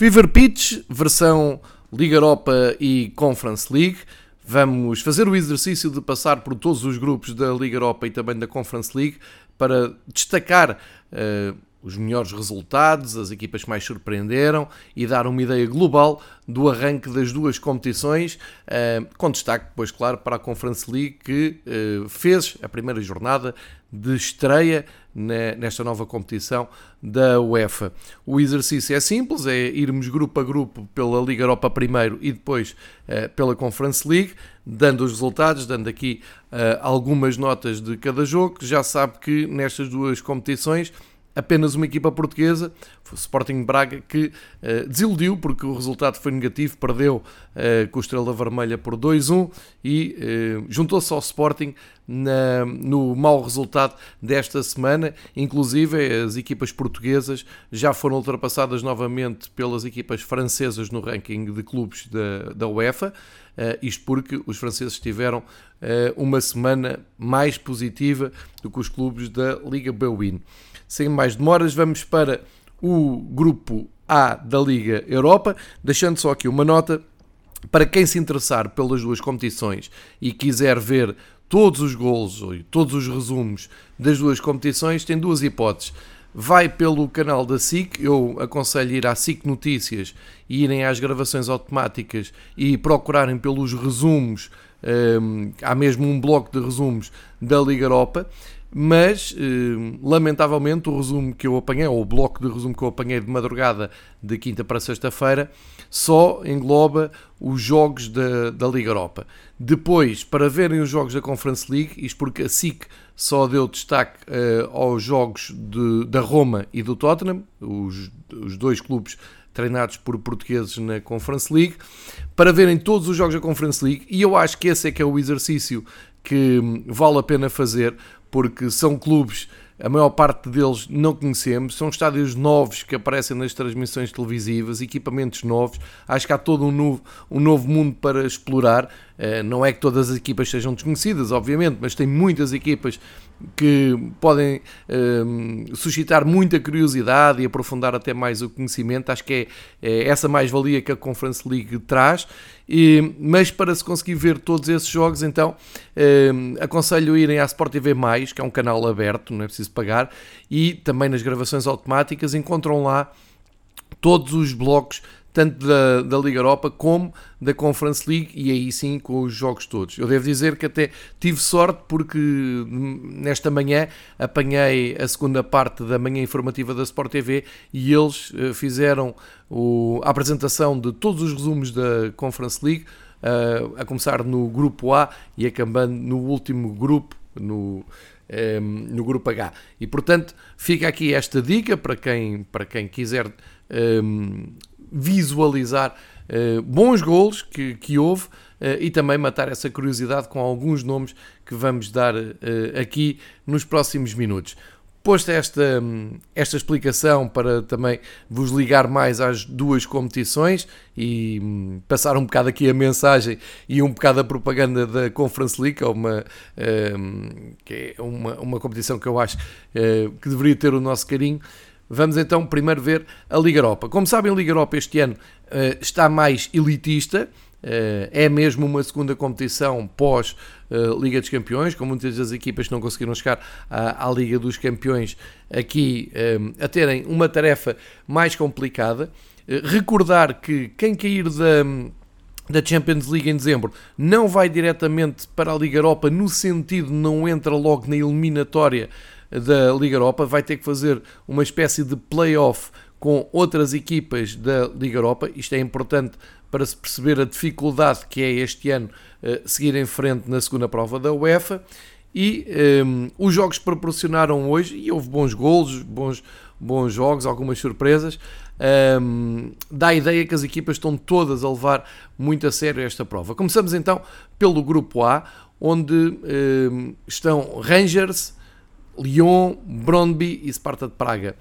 Fever Pitch, versão Liga Europa e Conference League. Vamos fazer o exercício de passar por todos os grupos da Liga Europa e também da Conference League para destacar uh, os melhores resultados, as equipas que mais surpreenderam e dar uma ideia global do arranque das duas competições, eh, com destaque, pois claro, para a Conference League que eh, fez a primeira jornada de estreia nesta nova competição da UEFA. O exercício é simples, é irmos grupo a grupo pela Liga Europa primeiro e depois eh, pela Conference League, dando os resultados, dando aqui algumas notas de cada jogo. Já sabe que nestas duas competições apenas uma equipa portuguesa, Sporting Braga, que uh, desiludiu porque o resultado foi negativo, perdeu uh, com o Estrela Vermelha por 2-1 e uh, juntou-se ao Sporting na, no mau resultado desta semana. Inclusive, as equipas portuguesas já foram ultrapassadas novamente pelas equipas francesas no ranking de clubes da, da UEFA. Uh, isto porque os franceses tiveram uh, uma semana mais positiva do que os clubes da Liga Bwin sem mais demoras, vamos para o grupo A da Liga Europa, deixando só aqui uma nota para quem se interessar pelas duas competições e quiser ver todos os gols e todos os resumos das duas competições, tem duas hipóteses. Vai pelo canal da SIC, eu aconselho ir à SIC Notícias e irem às gravações automáticas e procurarem pelos resumos. Um, há mesmo um bloco de resumos da Liga Europa mas eh, lamentavelmente o resumo que eu apanhei, ou o bloco de resumo que eu apanhei de madrugada de quinta para sexta-feira, só engloba os jogos da, da Liga Europa. Depois, para verem os jogos da Conference League, isto porque a SIC só deu destaque uh, aos jogos de, da Roma e do Tottenham, os, os dois clubes treinados por portugueses na Conference League, para verem todos os jogos da Conference League, e eu acho que esse é que é o exercício que vale a pena fazer, porque são clubes, a maior parte deles não conhecemos, são estádios novos que aparecem nas transmissões televisivas, equipamentos novos, acho que há todo um novo, um novo mundo para explorar. Eh, não é que todas as equipas sejam desconhecidas, obviamente, mas tem muitas equipas que podem um, ehm, suscitar muita curiosidade e aprofundar até mais o conhecimento. Acho que é, é essa mais-valia que a Conference League traz. E, mas para se conseguir ver todos esses jogos, então um, aconselho irem à Sport TV, que é um canal aberto, não é preciso pagar, e também nas gravações automáticas encontram lá todos os blocos tanto da, da Liga Europa como da Conference League e aí sim com os jogos todos. Eu devo dizer que até tive sorte porque nesta manhã apanhei a segunda parte da manhã informativa da Sport TV e eles eh, fizeram o, a apresentação de todos os resumos da Conference League, uh, a começar no grupo A e acabando no último grupo, no, ehm, no grupo H. E portanto fica aqui esta dica para quem, para quem quiser. Visualizar uh, bons golos que, que houve uh, e também matar essa curiosidade com alguns nomes que vamos dar uh, aqui nos próximos minutos. Posto esta, esta explicação para também vos ligar mais às duas competições e um, passar um bocado aqui a mensagem e um bocado a propaganda da Conference League, que é uma, um, que é uma, uma competição que eu acho que deveria ter o nosso carinho. Vamos então primeiro ver a Liga Europa. Como sabem, a Liga Europa este ano uh, está mais elitista, uh, é mesmo uma segunda competição pós uh, Liga dos Campeões, com muitas das equipas que não conseguiram chegar à, à Liga dos Campeões aqui a terem uma tarefa mais complicada. recordar que quem cair da da Champions League em dezembro não vai diretamente para a Liga Europa no sentido não entra logo na eliminatória da Liga Europa, vai ter que fazer uma espécie de play-off com outras equipas da Liga Europa. Isto é importante para se perceber a dificuldade que é este ano uh, seguir em frente na segunda prova da UEFA. E ehm, os jogos proporcionaram hoje, e houve bons golos, bons, bons jogos, algumas surpresas. Um, ehm, dá a ideia que as equipas estão todas a levar muito a sério esta prova. Começamos então pelo grupo A, onde um, ehm, estão Rangers, Lyon, Brondby e Sparta de Praga.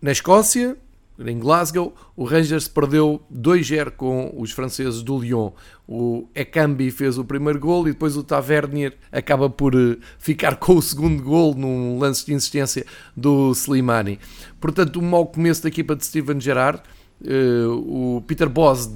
Na Escócia, em Glasgow, o Rangers perdeu 2-0 com os franceses do Lyon. O Ekambi fez o primeiro gol e depois o Tavernier acaba por eh, ficar com o segundo gol num lance de insistência do Slimani. Portanto, um mau começo da equipa de Steven Gerrard, o Peter Bosz,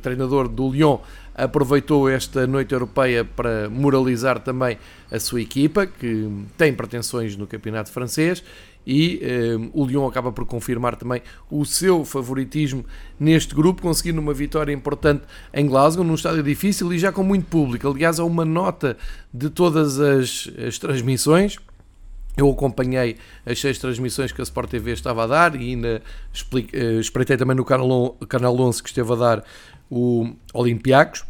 treinador do Lyon, aproveitou esta noite europeia para moralizar também a sua equipa, que tem pretensões no campeonato francês, e eh, o Lyon acaba por confirmar também o seu favoritismo neste grupo, conseguindo uma vitória importante em Glasgow, num estádio difícil e já com muito público. Aliás, há uma nota de todas as, as transmissões. Eu acompanhei as seis transmissões que a Sport TV estava a dar e ainda eh, espreitei também no canal, canal 11 que esteve a dar o Olympiacos.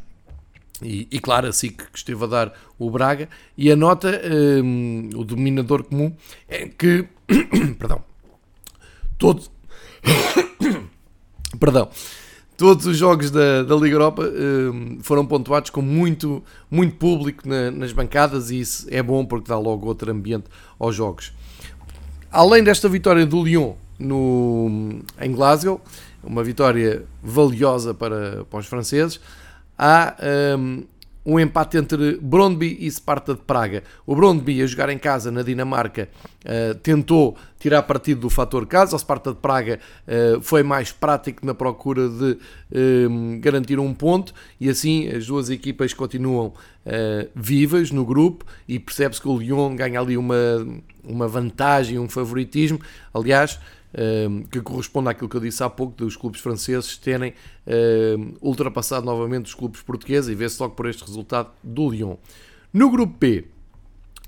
E, e, claro, assim que esteve a dar o Braga, e a um, o dominador comum, é que, perdão, todos, perdão, todos os jogos da, da Liga Europa um, foram pontuados com muito, muito público na, nas bancadas, e isso é bom porque dá logo outro ambiente aos jogos. Além desta vitória do Lyon no, em Glasgow, uma vitória valiosa para, para os franceses, há um, um empate entre Brondby e Sparta de Praga. O Brondby, a jogar em casa na Dinamarca, uh, tentou tirar partido do fator casa. O Sparta de Praga uh, foi mais prático na procura de uh, garantir um ponto e assim as duas equipas continuam vivas no grupo e percebe-se que o Lyon ganha ali uma, uma vantagem, um favoritismo. Aliás, que corresponde àquilo que eu disse há pouco, dos clubes franceses terem ultrapassado novamente os clubes portugueses e vê-se logo por este resultado do Lyon. No grupo P,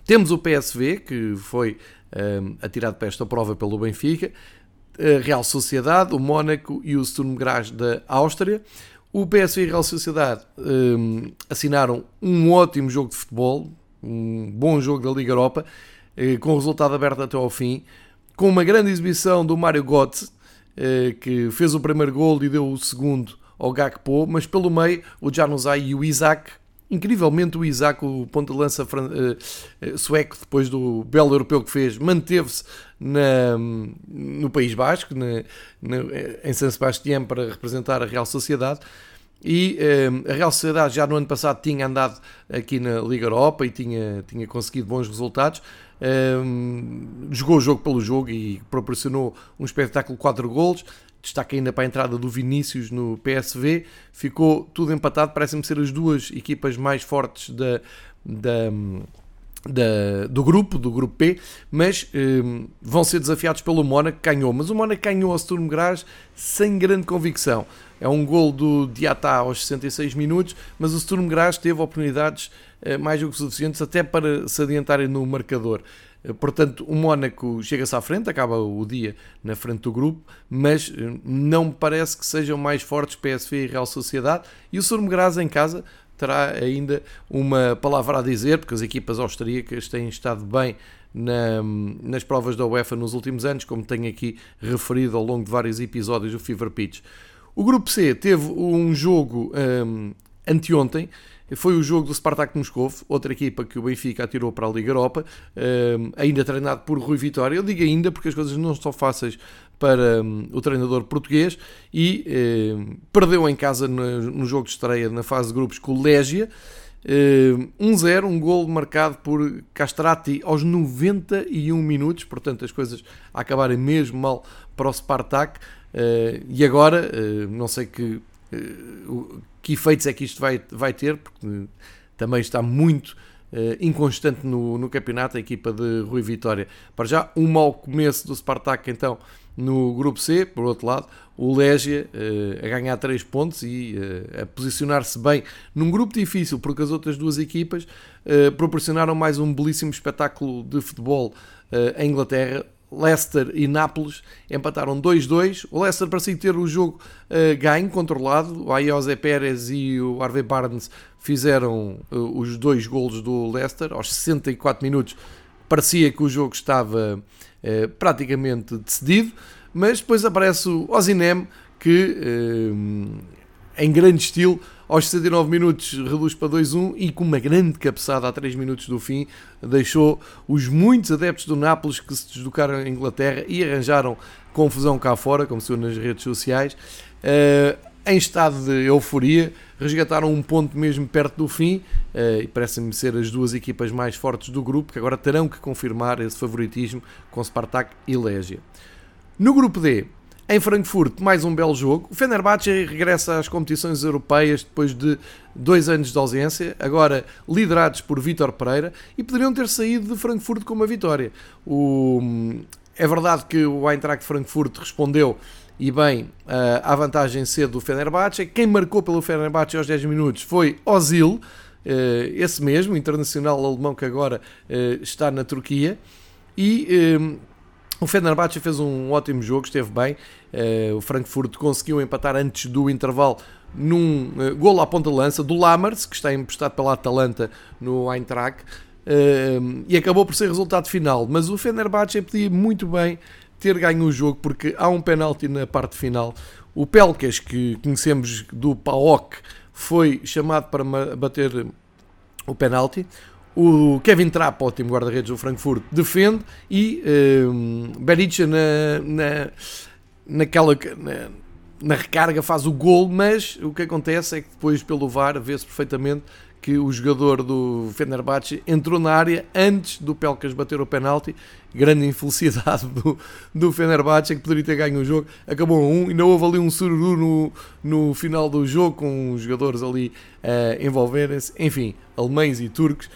temos o PSV, que foi atirado para esta prova pelo Benfica, a Real Sociedade, o Mónaco e o Sturm Graz da Áustria. O PSV e a Real Sociedade um, assinaram um ótimo jogo de futebol, um bom jogo da Liga Europa, eh, com o resultado aberto até ao fim com uma grande exibição do Mário Götze, eh, que fez o primeiro gol e deu o segundo ao Gakpo, mas pelo meio o Januzaj e o Isaac, incrivelmente o Isaac, o ponto de lança eh, eh, sueco, depois do belo europeu que fez, manteve-se no País Basco, na, na, em San Sebastián, para representar a Real Sociedade. E a Real Sociedade já no ano passado tinha andado aqui na Liga Europa e tinha, tinha conseguido bons resultados, um, jogou o jogo pelo jogo e proporcionou um espetáculo de 4 golos. Destaca ainda para a entrada do Vinícius no PSV. Ficou tudo empatado. Parecem-me ser as duas equipas mais fortes da, da, da, do grupo, do grupo P, mas um, vão ser desafiados pelo Mónaco, que ganhou. Mas o Mónaco ganhou ao Sturm Graz sem grande convicção. É um gol do Diatá aos 66 minutos, mas o Sturm Graz teve oportunidades mais do que suficientes até para se adiantarem no marcador. Eh, portanto, o Mónaco chega-se à frente, acaba o dia na frente do grupo, mas eh, não me parece que sejam mais fortes PSV e Real Sociedade. E o Sturm Graz em casa terá ainda uma palavra a dizer, porque as equipas austríacas têm estado bem na, nas provas da UEFA nos últimos anos, como tenho aqui referido ao longo de vários episódios do Fever Pitch. O grupo C teve um jogo um, anteontem, foi o jogo do Spartak Moscou, outra equipa que o Benfica atirou para a Liga Europa, um, ainda treinado por Rui Vitória. Eu digo ainda porque as coisas não estão fáceis para um, o treinador português e um, perdeu em casa no, jogo de estreia na fase de grupos com o Légia. 1-0, um gol marcado por Castrati aos 91 minutos, portanto as coisas acabarem mesmo mal para o Spartak. E agora, não sei que, que efeitos é que isto vai, vai ter, porque também está muito inconstante no, no campeonato a equipa de Rui Vitória. Para já, um mau começo do Spartak, então, no grupo C, por outro lado, o Légia a ganhar 3 pontos e a posicionar-se bem num grupo difícil, porque as outras duas equipas proporcionaram mais um belíssimo espetáculo de futebol em Inglaterra, Leicester e Nápoles empataram 2-2. O Leicester parecia ter o jogo uh, ganho, controlado. O Ayose Pérez e o Harvey Barnes fizeram uh, os dois golos do Leicester aos 64 minutos. Parecia que o jogo estava uh, praticamente decidido, mas depois aparece o Ozinem que em grande estilo aos 69 minutos reduz para 2-1 e com uma grande cabeçada a 3 minutos do fim deixou os muitos adeptos do Nápoles que se deslocaram à Inglaterra e arranjaram confusão cá fora, como se nas redes sociais, uh, em estado de euforia, resgataram um ponto mesmo perto do fim uh, e parecem-me ser as duas equipas mais fortes do grupo que agora terão que confirmar esse favoritismo com Spartak e Legia. No grupo D, Em Frankfurt, mais um belo jogo. O Fenerbahçe regressa às competições europeias depois de dois anos de ausência, agora liderados por Vítor Pereira, e poderiam ter saído de Frankfurt com uma vitória. O... É verdade que o Eintracht Frankfurt respondeu e bem à vantagem cedo do Fenerbahçe. Quem marcou pelo Fenerbahçe aos 10 minutos foi Ozil, eh, esse mesmo, internacional alemão que agora eh, está na Turquia. E eh, o Fenerbahçe fez um ótimo jogo, esteve bem. o Frankfurt conseguiu empatar antes do intervalo num uh, golo à ponta de lança do Lammers, que está emprestado pela Atalanta no Eintracht. Uh, e acabou por ser resultado final, mas o Fenerbahçe podia muito bem ter ganho o jogo porque há um penalti na parte final. O Pelkas, que conhecemos do PAOK, foi chamado para bater o penalti. O Kevin Trapp, ótimo guarda-redes do Frankfurt, defende e uh, Berisha na, na, naquela. Na, na recarga faz o gol, mas o que acontece é que depois pelo VAR vê-se perfeitamente que o jogador do Fenerbahçe entrou na área antes do Pelcas bater o penalti. Grande infelicidade do, do Fenerbahçe, que poderia ter ganho o jogo. Acabou a um, e não houve ali um sururu no, no final do jogo, com os jogadores ali uh, envolverem-se. Enfim, alemães e turcos,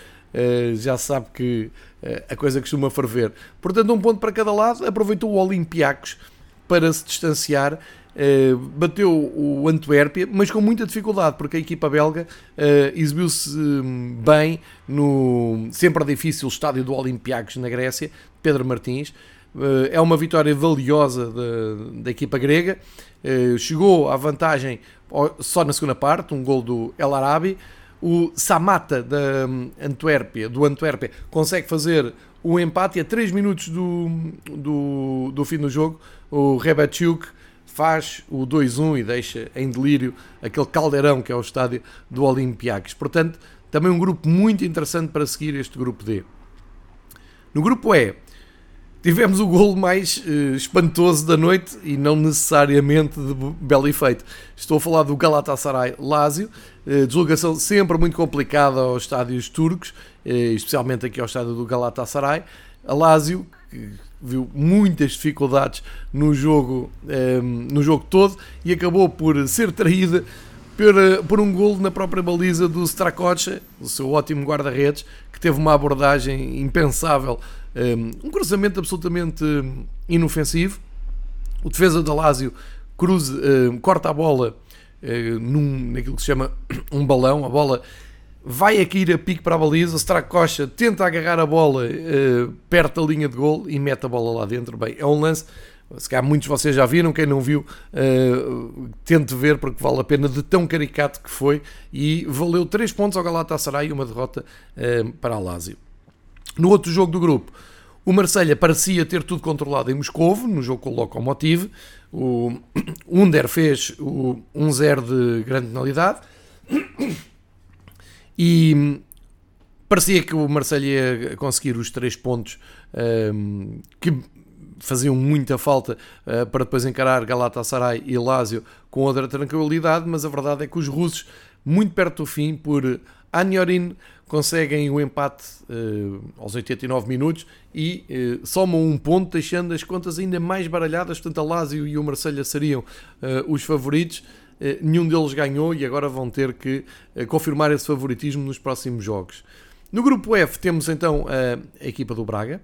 já se sabe que uh, a coisa costuma ferver. Portanto, um ponto para cada lado. Aproveitou o Olympiacos para se distanciar Uh, bateu o Antuérpia, mas com muita dificuldade, porque a equipa belga exibiu-se um, bem no sempre difícil estádio do Olympiacos na Grécia, Pedro Martins. É uma vitória valiosa da, da equipa grega. chegou à vantagem só na segunda parte, um gol do El Arabi. O Samata da um, Antuérpia, do Antuérpia consegue fazer o empate a 3 minutos do, do, do fim do jogo. O Rebachuk faz o 2-1 e deixa em delírio aquele caldeirão que é o estádio do Olympiacos. Portanto, também um grupo muito interessante para seguir este grupo D. No grupo E, tivemos o golo mais uh, espantoso da noite e não necessariamente de belo efeito. Estou a falar do Galatasaray Lazio, uh, deslocação sempre muito complicada aos estádios turcos, uh, especialmente aqui ao estádio do Galatasaray. A Lazio, que viu muitas dificuldades no jogo, um, ehm, no jogo todo e acabou por ser traída por, por um golo na própria baliza do Stracocha, o seu ótimo guarda-redes, que teve uma abordagem impensável, um, ehm, um cruzamento absolutamente inofensivo. O defesa da Lazio cruza, um, corta a bola uh, num, naquilo que se chama um balão, a bola vai aqui ir a pique para a baliza, Stracocha tenta agarrar a bola uh, perto da linha de gol e mete a bola lá dentro. Bem, é um lance, se calhar muitos de vocês já viram, quem não viu, uh, tente ver porque vale a pena de tão caricato que foi e valeu 3 pontos ao Galatasaray e uma derrota uh, para a Lazio. No outro jogo do grupo, o Marselha parecia ter tudo controlado em Moscovo, no jogo com o Lokomotiv. O Under fez o 1-0 de grande penalidade. E parecia que o Marseille ia conseguir os três pontos um, que faziam muita falta uh, para depois encarar Galatasaray e Lazio com outra tranquilidade, mas a verdade é que os russos, muito perto do fim, por Aniorin, conseguem o empate uh, aos 89 minutos e uh, somam um ponto, deixando as contas ainda mais baralhadas. Portanto, a Lazio e o Marselha seriam os favoritos nenhum deles ganhou e agora vão ter que confirmar esse favoritismo nos próximos jogos. No grupo F temos então a equipa do Braga.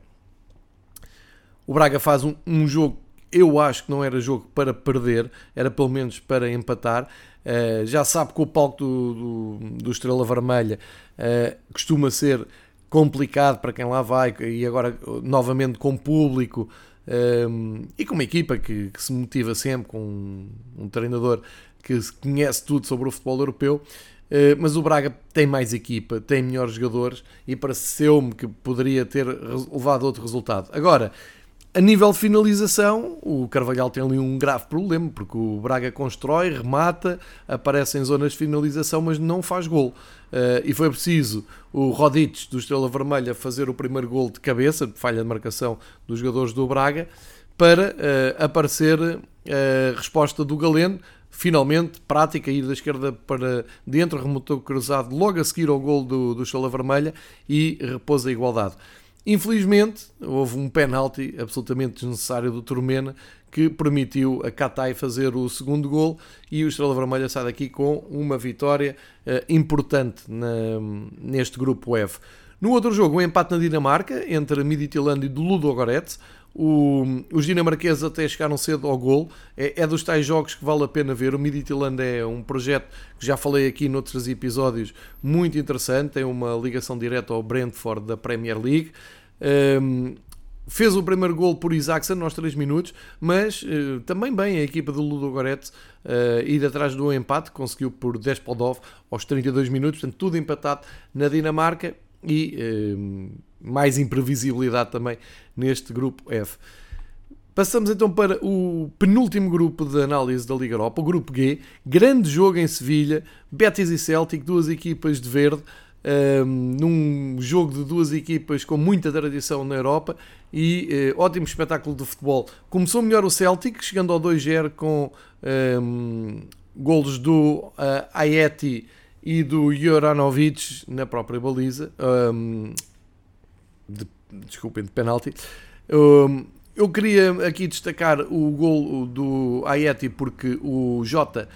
O Braga faz um, um jogo, eu acho que não era jogo para perder, era pelo menos para empatar. Uh, já sabe que o palco do, do, do Estrela Vermelha uh, costuma ser complicado para quem lá vai e agora novamente com público um, e com uma equipa que, que, se motiva sempre, com um, um treinador que conhece tudo sobre o futebol europeu. Uh, mas o Braga tem mais equipa, tem melhores jogadores e pareceu-me que poderia ter levado outro resultado. Agora, a nível de finalização, o Carvalhal tem ali um grave problema, porque o Braga constrói, remata, aparece em zonas de finalização, mas não faz gol. Uh, e foi preciso o Rodic do Estrela Vermelha fazer o primeiro gol de cabeça, falha de marcação dos jogadores do Braga, para uh, aparecer a resposta do Galeno, finalmente, prática, ir da esquerda para dentro, remontou cruzado logo a seguir ao gol do, do Estrela Vermelha e repôs a igualdade. Infelizmente, houve um penalti absolutamente desnecessário do Turmena que permitiu a Katai fazer o segundo gol e o Estrela Vermelha sai daqui com uma vitória uh, importante na, neste grupo F. No outro jogo, um empate na Dinamarca entre Midtjylland e Ludo Goretz. O, os dinamarqueses até chegaram cedo ao gol. É, é, dos tais jogos que vale a pena ver. O Midtjylland é um projeto que já falei aqui noutros episódios, muito interessante. Tem uma ligação direta ao Brentford da Premier League. Um, fez o primeiro gol por Isaacson aos 3 minutos, mas uh, também bem a equipa do Ludo Goretz uh, ir atrás do empate, conseguiu por 10 Podov aos 32 minutos, portanto tudo empatado na Dinamarca e uh, mais imprevisibilidade também neste grupo F. Passamos então para o penúltimo grupo de análise da Liga Europa, o grupo G. Grande jogo em Sevilha, Betis e Celtic, duas equipas de verde, ehm, num jogo de duas equipas com muita tradição na Europa e uh, ótimo espetáculo de futebol. Começou melhor o Celtic, chegando ao 2-0 com um, ehm, golos do uh, Aieti e do Joranovic na própria baliza. Um, ehm, de, desculpem, de penalti. Um, eu queria aqui destacar o gol do Aieti porque o Jota,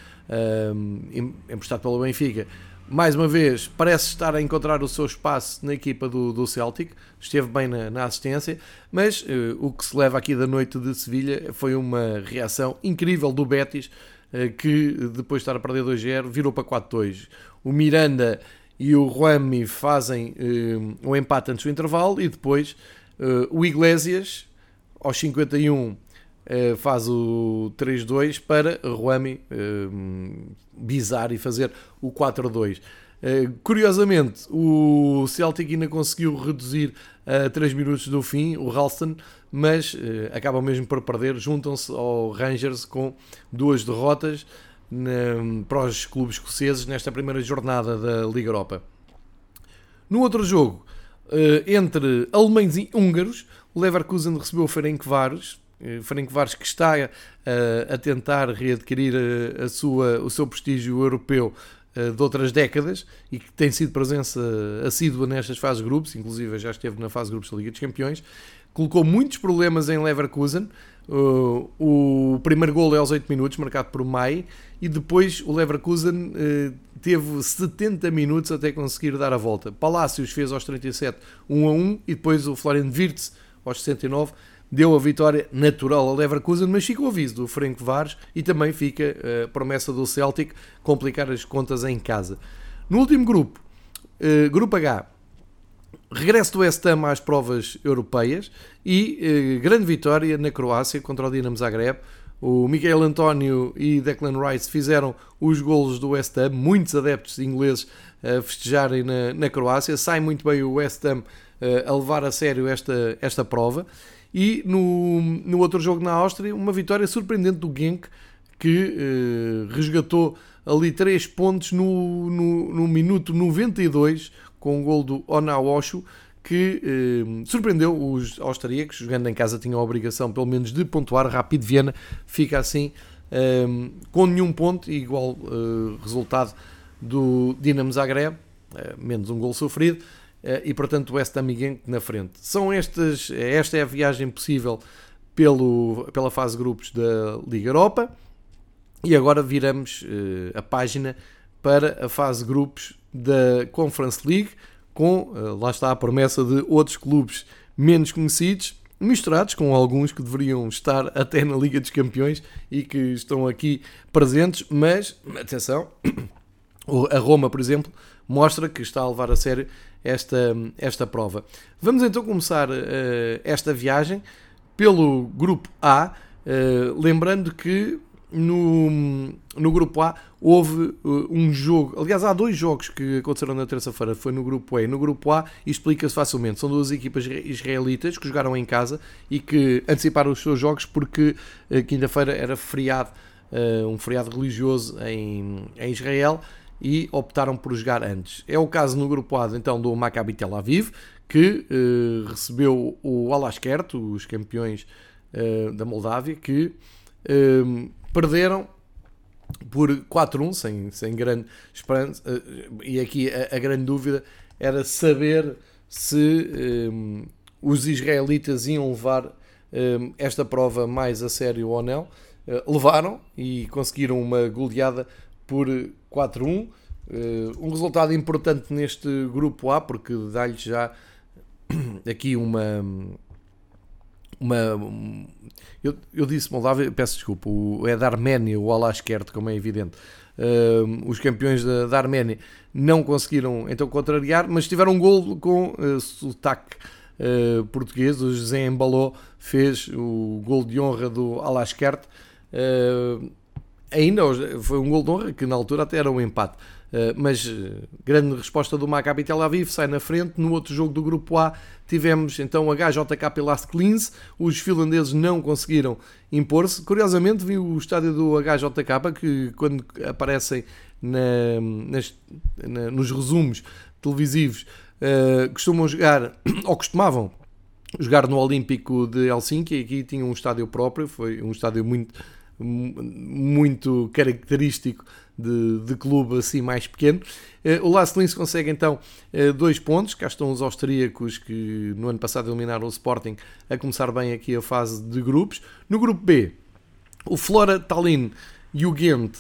um, emprestado pelo Benfica, mais uma vez parece estar a encontrar o seu espaço na equipa do, do Celtic, esteve bem na, na assistência, mas uh, o que se leva aqui da noite de Sevilha foi uma reação incrível do Betis, uh, que depois de estar a perder 2-0 virou para 4-2. O Miranda e o Rami fazem uh, um empate antes do intervalo e depois o Iglesias, aos 51, uh, eh, faz o 3-2 para Rami uh, bizar e fazer o 4-2. curiosamente, o Celtic ainda conseguiu reduzir a 3 minutos do fim, o Ralston, mas acabam mesmo por perder. Juntam-se ao Rangers com duas derrotas na, para os clubes escoceses nesta primeira jornada da Liga Europa. No outro jogo, eh, entre alemães e húngaros, o Leverkusen recebeu o Ferencváros, eh, Ferencváros que está a, eh, a tentar readquirir a, a sua, o seu prestígio europeu de outras décadas e que tem sido presença assídua nestas fases grupos, inclusive já esteve na fase grupos da Liga dos Campeões, colocou muitos problemas em Leverkusen. O primeiro gol é aos 8 minutos, marcado por Mai, e depois o Leverkusen teve 70 minutos até conseguir dar a volta. Palácios fez aos 37 1 a 1 e depois o Florian Wirtz aos 69 deu a vitória natural ao Leverkusen, mas fica o aviso do Frank Vares e também fica a promessa do Celtic complicar as contas em casa. No último grupo, uh, grupo H, regresso do West Ham às provas europeias e eh, grande vitória na Croácia contra o Dinamo Zagreb. O Miguel António e Declan Rice fizeram os golos do West Ham, muitos adeptos ingleses a festejarem na, na Croácia. Sai muito bem o West Ham eh, a levar a sério esta, esta prova. E no, no outro jogo na Áustria, uma vitória surpreendente do Genk, que eh, resgatou ali 3 pontos no, no, no minuto 92 com o gol do Onawoshu, que eh, surpreendeu os austríacos, jogando em casa tinham a obrigação pelo menos de pontuar, Rapid Viena fica assim eh, com nenhum ponto, igual eh, resultado do Dinamo Zagreb, eh, menos um gol sofrido, e portanto West Ham na frente. São estas, esta é a viagem possível pelo, pela fase grupos da Liga Europa, e agora viramos eh, a página para a fase grupos da Conference League, com, eh, lá está a promessa de outros clubes menos conhecidos, misturados com alguns que deveriam estar até na Liga dos Campeões e que estão aqui presentes, mas atenção, a Roma, por exemplo, mostra que está a levar a sério esta, esta prova. Vamos então começar uh, esta viagem pelo grupo A, uh, lembrando que no, no grupo A houve uh, um jogo, aliás, há dois jogos que aconteceram na terça-feira, foi no grupo E. No grupo A explica-se facilmente, são duas equipas israelitas que jogaram em casa e que anteciparam os seus jogos porque quinta-feira era feriado, um feriado religioso em, em Israel e optaram por jogar antes. É o caso no grupo A então do Maccabi Tel Aviv, que uh, recebeu o Alaskert, os campeões uh, da Moldávia, que uh, perderam por 4-1, sem, sem grande esperança. Eh, e aqui a, a grande dúvida era saber se eh, os israelitas iam levar esta prova mais a sério ou não. Levaram e conseguiram uma goleada por 4-1. Um resultado importante neste grupo A, porque dá-lhe já aqui uma. uma eu, eu disse Moldávia, peço desculpa, o, é da Arménia, o Alaskert, como é evidente. Uh, os campeões da, da, Arménia não conseguiram então contrariar, mas tiveram um gol com uh, sotaque uh, português. O José Embalou fez o gol de honra do Alaskert. Uh, ainda foi um gol de honra que na altura até era um empate. Uh, mas uh, grande resposta do Maccabi Tel Aviv, sai na frente. No outro jogo do grupo A tivemos então HJK Last Cleans. Os finlandeses não conseguiram impor-se. Curiosamente vi o estádio do HJK que quando aparecem na, nas, na, nos resumos televisivos uh, costumam jogar, ou costumavam jogar no Olímpico de Helsinki. Aqui tinha um estádio próprio, foi um estádio muito muito característico de, de clube assim mais pequeno. Uh, o Las Lins consegue então uh, dois pontos. Cá estão os austríacos que no ano passado eliminaram o Sporting a começar bem aqui a fase de grupos. No grupo B, o Flora Tallinn e o Ghent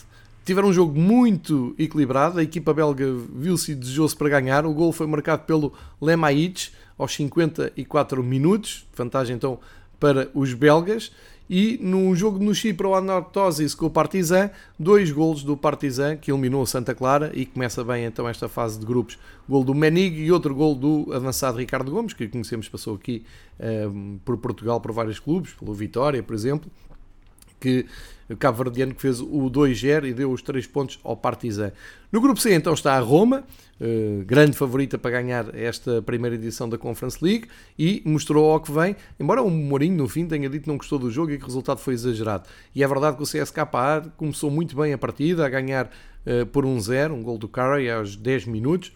tiveram um jogo muito equilibrado. A equipa belga viu-se e desejou-se para ganhar. O gol foi marcado pelo Lemaic aos 54 minutos. Vantagem então para os belgas. E num jogo no Chipre, o Anortosis com o Partizan, dois golos do Partizan que eliminou o Santa Clara e começa bem então esta fase de grupos. Gol do Menig e outro gol do avançado Ricardo Gomes, que conhecemos, passou aqui um, ehm, por Portugal por vários clubes, pelo Vitória, por exemplo, que o Cabo Verdeano que fez o 2-0 e deu os 3 pontos ao Partizan. No grupo C então está a Roma, eh, grande favorita para ganhar esta primeira edição da Conference League e mostrou ao que vem, embora o Mourinho no fim tenha dito que não gostou do jogo e que o resultado foi exagerado. E é verdade que o CSKA começou muito bem a partida, a ganhar uh, por 1-0, um, um gol do Curry aos 10 minutos,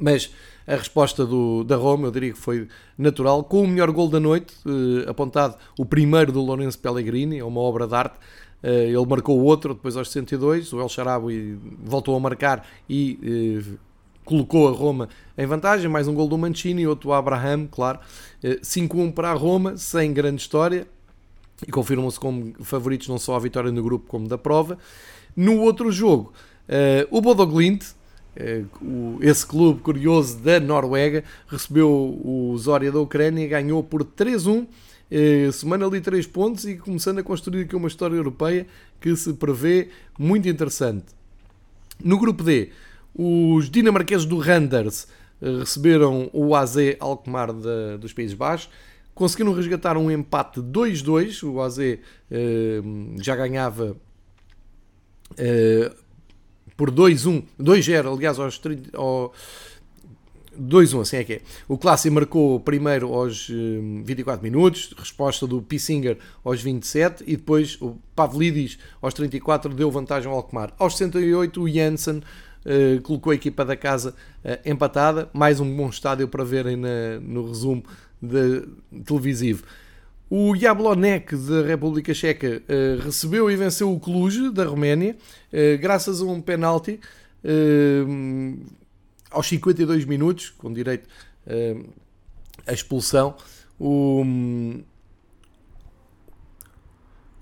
mas a resposta do, da Roma, eu diria que foi natural, com o melhor gol da noite, uh, apontado o primeiro do Lourenço Pellegrini, é uma obra de arte, uh, ele marcou o outro depois aos 62, o El Sharawi voltou a marcar e uh, colocou a Roma em vantagem, mais um gol do Mancini, outro do Abraham, claro, 5-1 para a Roma, sem grande história, e confirmam-se como favoritos não só a vitória no grupo como da prova. No outro jogo, o Bodo Glint, eh, esse clube curioso da Noruega recebeu o Zória da Ucrânia ganhou por 3-1 eh, semana ali 3 pontos e começando a construir aqui uma história europeia que se prevê muito interessante. No grupo D, os dinamarqueses do Randers eh, receberam o AZ Alkmaar dos Países Baixos, conseguiram resgatar um empate 2-2, o AZ já ganhava por 2-1, 2-0, aliás, aos 30, ao 2-1, assim é que é. O Clássico marcou primeiro aos 24 hum, minutos, resposta do Pissinger aos 27 e depois o Pavlidis aos 34 deu vantagem ao Alkmaar. Aos 68 o Janssen uh, colocou a equipa da casa uh, empatada, mais um bom estádio para verem na, no resumo de, televisivo. O Jablonek da República Checa uh, recebeu e venceu o Cluj da Roménia, uh, graças a um penalti uh, aos 52 minutos, com direito à expulsão. O,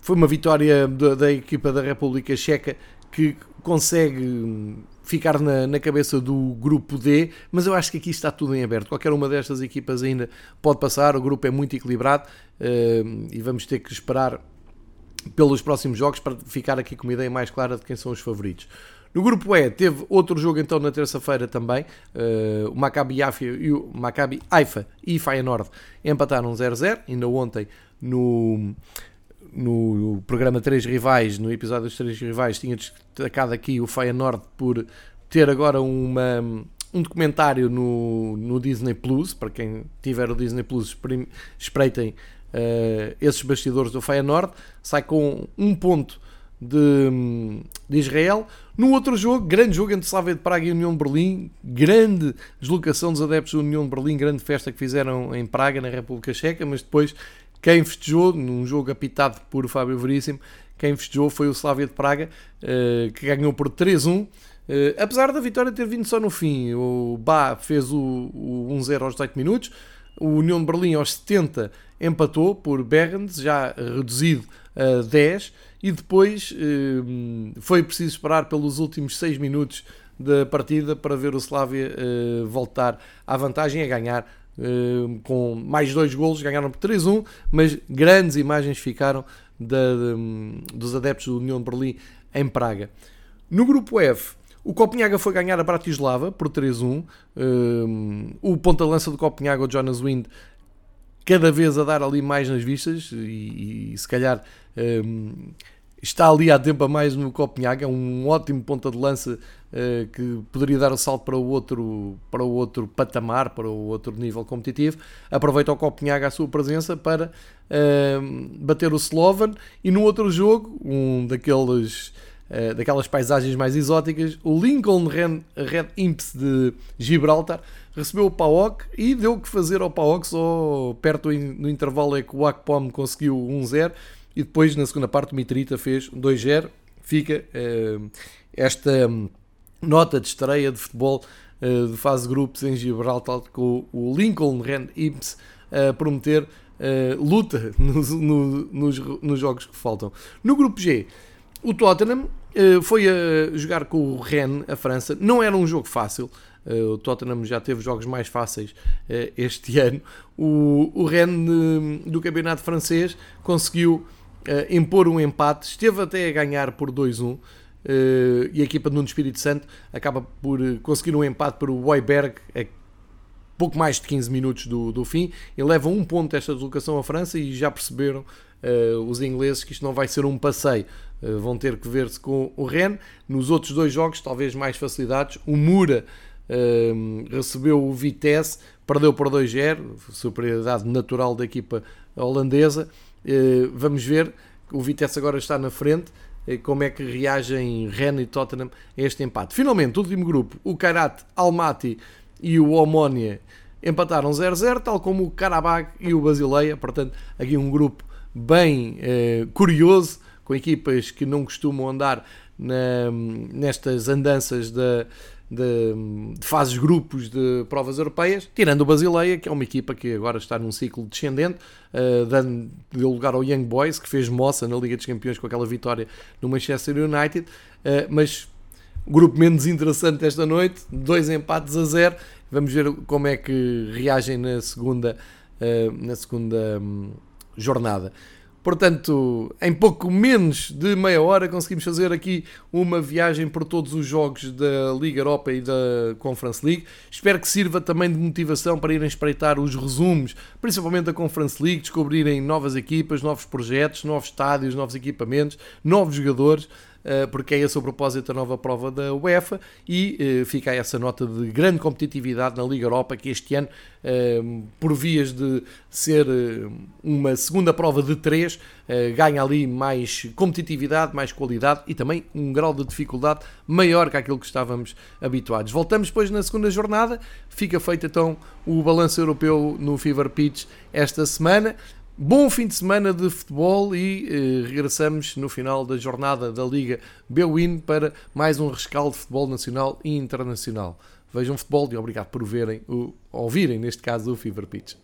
foi uma vitória da, da, equipa da República Checa que consegue ficar na, na, cabeça do grupo D, mas eu acho que aqui está tudo em aberto. Qualquer uma destas equipas ainda pode passar, o grupo é muito equilibrado uh, e vamos ter que esperar pelos próximos jogos para ficar aqui com uma ideia mais clara de quem são os favoritos. No grupo E teve outro jogo então na terça-feira também, uh, o Maccabi Haifa e o Maccabi Haifa e Feyenoord empataram 0-0, ainda ontem no no programa Três Rivais, no episódio dos Três Rivais, tinha destacado aqui o Feyenoord por ter agora uma, um documentário no, no Disney Plus. Para quem tiver o Disney Plus, espreitem uh, esses bastidores do Feyenoord. Sai com um ponto de, de, Israel. No outro jogo, grande jogo entre Slavia de Praga e União de Berlim, grande deslocação dos adeptos da União de Berlim, grande festa que fizeram em Praga, na República Checa, mas depois quem festejou, num jogo apitado por Fábio Veríssimo, quem festejou foi o Slavia de Praga, eh, que ganhou por 3-1. Eh, apesar da vitória ter vindo só no fim, o Bá fez o, 1-0 aos 18 minutos, O União de Berlim aos 70 empatou por Bergens, já reduzido a 10, e depois eh, foi preciso esperar pelos últimos 6 minutos da partida para ver o Slavia voltar à vantagem a ganhar com mais dois golos, ganharam por 3-1, mas grandes imagens ficaram da, de, dos adeptos do União de Berlim em Praga. No grupo F, o Copenhaga foi ganhar a Bratislava por 3-1. Um, o ponta-lança do Copenhaga, o Jonas Wind, cada vez a dar ali mais nas vistas e, e se calhar um, está ali há tempo a mais no Copenhaga. É um ótimo ponta de lança uh, que poderia dar o salto para o, outro, para o outro patamar, para o outro nível competitivo. Aproveita o Copenhaga a sua presença para uh, bater o Slovan e no outro jogo, um daqueles eh, daquelas paisagens mais exóticas, o Lincoln Red, Red Imps de Gibraltar recebeu o PAOK e deu o que fazer ao PAOK, só perto no intervalo é que o Akpom conseguiu 1-0 e depois na segunda parte o Mitrita fez 2-0. Fica uh, esta nota de estreia de futebol uh, de fase grupos em Gibraltar com o Lincoln Red Imps a prometer luta nos, no, nos, nos jogos que faltam. No grupo G, o Tottenham foi a jogar com o Rennes, a França. Não era um jogo fácil. O Tottenham já teve jogos mais fáceis este ano. O, o Rennes do campeonato francês conseguiu impor um empate, esteve até a ganhar por 2-1. e a equipa de Nuno Espírito Santo acaba por conseguir um empate para o Weiberg a pouco mais de 15 minutos do, do fim e leva um ponto esta deslocação à França e já perceberam os ingleses que isto não vai ser um passeio eh, vão ter que ver-se com o Ren. Nos outros dois jogos, talvez mais facilidades. O Mura uh, recebeu o Vitesse, perdeu por 2-0, superioridade natural da equipa holandesa. Uh, vamos ver, o Vitesse agora está na frente. Como é que reagem Ren e Tottenham a este empate? Finalmente, o último grupo, o Kairat Almaty e o Omonia empataram 0-0, tal como o Karabag e o Basileia. Portanto, aqui um grupo bem uh, curioso com equipas que não costumam andar na, nestas andanças de, de, de, fases grupos de provas europeias, tirando o Basileia, que é uma equipa que agora está num ciclo descendente, uh, dando deu lugar ao Young Boys, que fez moça na Liga dos Campeões com aquela vitória no Manchester United, uh, mas grupo menos interessante esta noite, dois empates a zero. Vamos ver como é que reagem na segunda, uh, na segunda um, jornada. Portanto, em pouco menos de meia hora conseguimos fazer aqui uma viagem por todos os jogos da Liga Europa e da Conference League. Espero que sirva também de motivação para irem espreitar os resumos, principalmente da Conference League, descobrirem novas equipas, novos projetos, novos estádios, novos equipamentos, novos jogadores. Eh, porque é esse o propósito da nova prova da UEFA e eh, fica essa nota de grande competitividade na Liga Europa que este ano, eh, por vias de ser uma segunda prova de três, ganha ali mais competitividade, mais qualidade e também um grau de dificuldade maior que aquilo que estávamos habituados. Voltamos depois na segunda jornada, fica feito então o balanço europeu no Fever Pitch esta semana. Bom fim de semana de futebol e eh, regressamos no final da jornada da Liga Bwin para mais um rescaldo de futebol nacional e internacional. Vejam futebol e obrigado por verem, o, ouvirem neste caso o Fever Pitch.